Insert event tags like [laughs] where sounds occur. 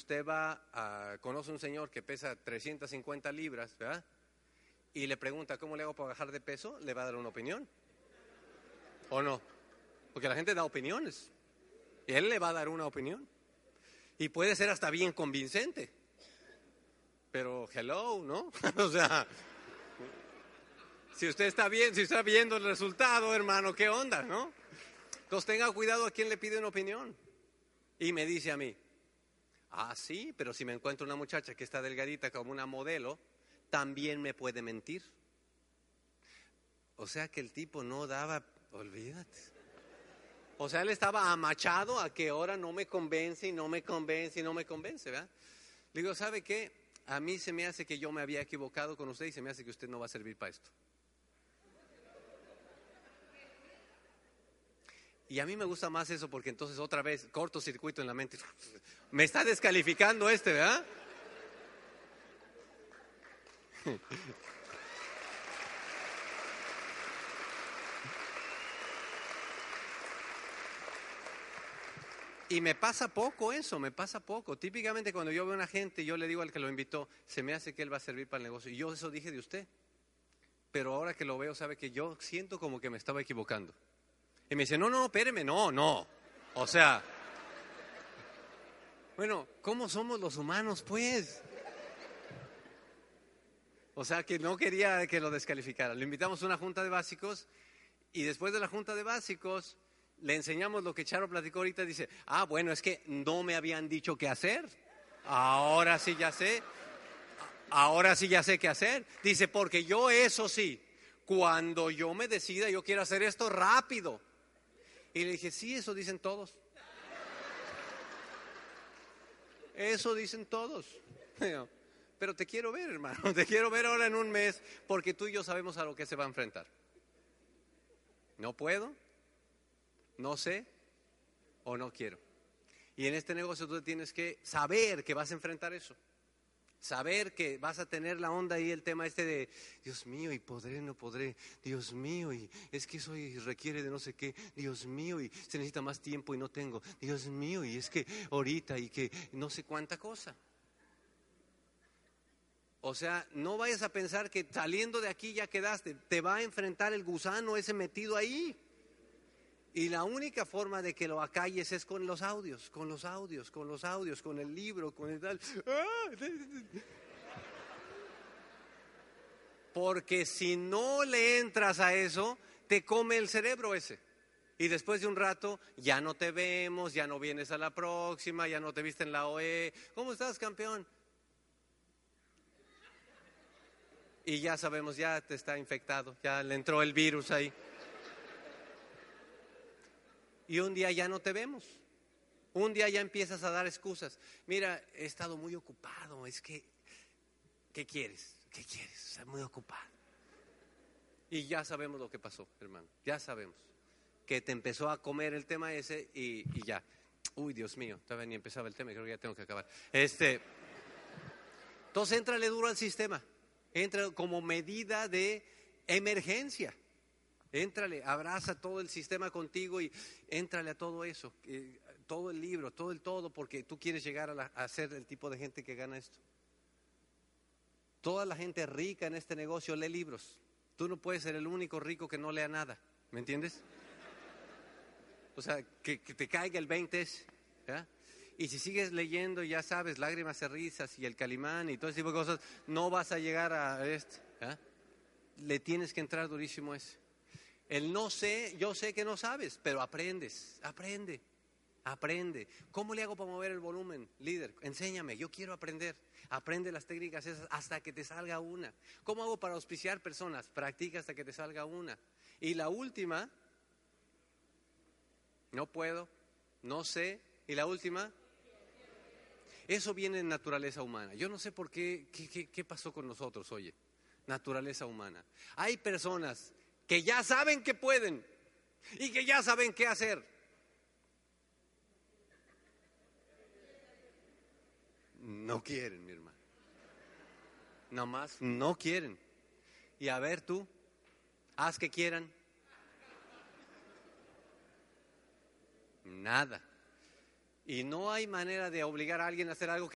usted va a, conoce un señor que pesa 350 libras, ¿verdad? Y le pregunta, ¿cómo le hago para bajar de peso? Le va a dar una opinión. ¿O no? Porque la gente da opiniones. Y él le va a dar una opinión. Y puede ser hasta bien convincente. Pero, hello, ¿no? [laughs] o sea, si usted está bien, si está viendo el resultado, hermano, ¿qué onda, no? Entonces tenga cuidado a quien le pide una opinión. Y me dice a mí, ah, sí, pero si me encuentro una muchacha que está delgadita como una modelo, también me puede mentir. O sea que el tipo no daba, olvídate. O sea, él estaba amachado a que ahora no me convence y no me convence y no me convence, ¿verdad? Le digo, ¿sabe qué? A mí se me hace que yo me había equivocado con usted y se me hace que usted no va a servir para esto. Y a mí me gusta más eso porque entonces otra vez cortocircuito en la mente. [laughs] Me está descalificando este, ¿verdad? [laughs] Y me pasa poco eso, me pasa poco. Típicamente cuando yo veo a una gente, yo le digo al que lo invitó, se me hace que él va a servir para el negocio. Y yo eso dije de usted. Pero ahora que lo veo, sabe que yo siento como que me estaba equivocando. Y me dice, no, no, espéreme, no, no. O sea, bueno, ¿cómo somos los humanos, pues? O sea, que no quería que lo descalificara. Le invitamos a una junta de básicos y después de la junta de básicos le enseñamos lo que Charo platicó ahorita. Dice, ah, bueno, es que no me habían dicho qué hacer. Ahora sí ya sé. Ahora sí ya sé qué hacer. Dice, porque yo eso sí, cuando yo me decida, yo quiero hacer esto rápido. Y le dije, sí, eso dicen todos. Eso dicen todos. [laughs] Pero te quiero ver, hermano. [laughs] Te quiero ver ahora en un mes porque tú y yo sabemos a lo que se va a enfrentar. No puedo, no sé o no quiero. Y en este negocio tú tienes que saber que vas a enfrentar eso. Saber que vas a tener la onda ahí, el tema este de, Dios mío, y podré, no podré, Dios mío, y es que eso requiere de no sé qué, Dios mío, y se necesita más tiempo y no tengo, Dios mío, y es que ahorita y que no sé cuánta cosa. O sea, no vayas a pensar que saliendo de aquí ya quedaste, te va a enfrentar el gusano ese metido ahí. Y la única forma de que lo acalles es con los audios, con los audios, con los audios, con el libro, con el tal. Porque si no le entras a eso, te come el cerebro ese. Y después de un rato, ya no te vemos, ya no vienes a la próxima, ya no te viste en la OE. ¿Cómo estás, campeón? Y ya sabemos, ya te está infectado, ya le entró el virus ahí y un día ya no te vemos. Un día ya empiezas a dar excusas. Mira, he estado muy ocupado, es que, ¿qué quieres? ¿Qué quieres? Estoy muy ocupado. Y ya sabemos lo que pasó, hermano, ya sabemos. Que te empezó a comer el tema ese y, y ya. Uy, Dios mío, todavía ni empezaba el tema, creo que ya tengo que acabar. Este, entonces, entrale duro al sistema. Entra como medida de emergencia. Éntrale, abraza todo el sistema contigo y éntrale a todo eso, todo el libro, todo el todo, porque tú quieres llegar a, ser el tipo de gente que gana esto. Toda la gente rica en este negocio lee libros. Tú no puedes ser el único rico que no lea nada, ¿me entiendes? O sea, que, te caiga el 20 es, Y si sigues leyendo, ya sabes, lágrimas y risas y el calimán y todo ese tipo de cosas, no vas a llegar a este. Le tienes que entrar durísimo ese. El no sé, yo sé que no sabes, pero aprendes, aprende, aprende. ¿Cómo le hago para mover el volumen, líder? Enséñame, yo quiero aprender. Aprende las técnicas esas hasta que te salga una. ¿Cómo hago para auspiciar personas? Practica hasta que te salga una. Y la última, no puedo, no sé. Y la última, eso viene en naturaleza humana. Yo no sé por qué, qué, qué pasó con nosotros, oye, naturaleza humana. Hay personas que ya saben que pueden y que ya saben qué hacer. No quieren, mi hermano. Nomás no quieren. Y a ver tú, haz que quieran. Nada. Y no hay manera de obligar a alguien a hacer algo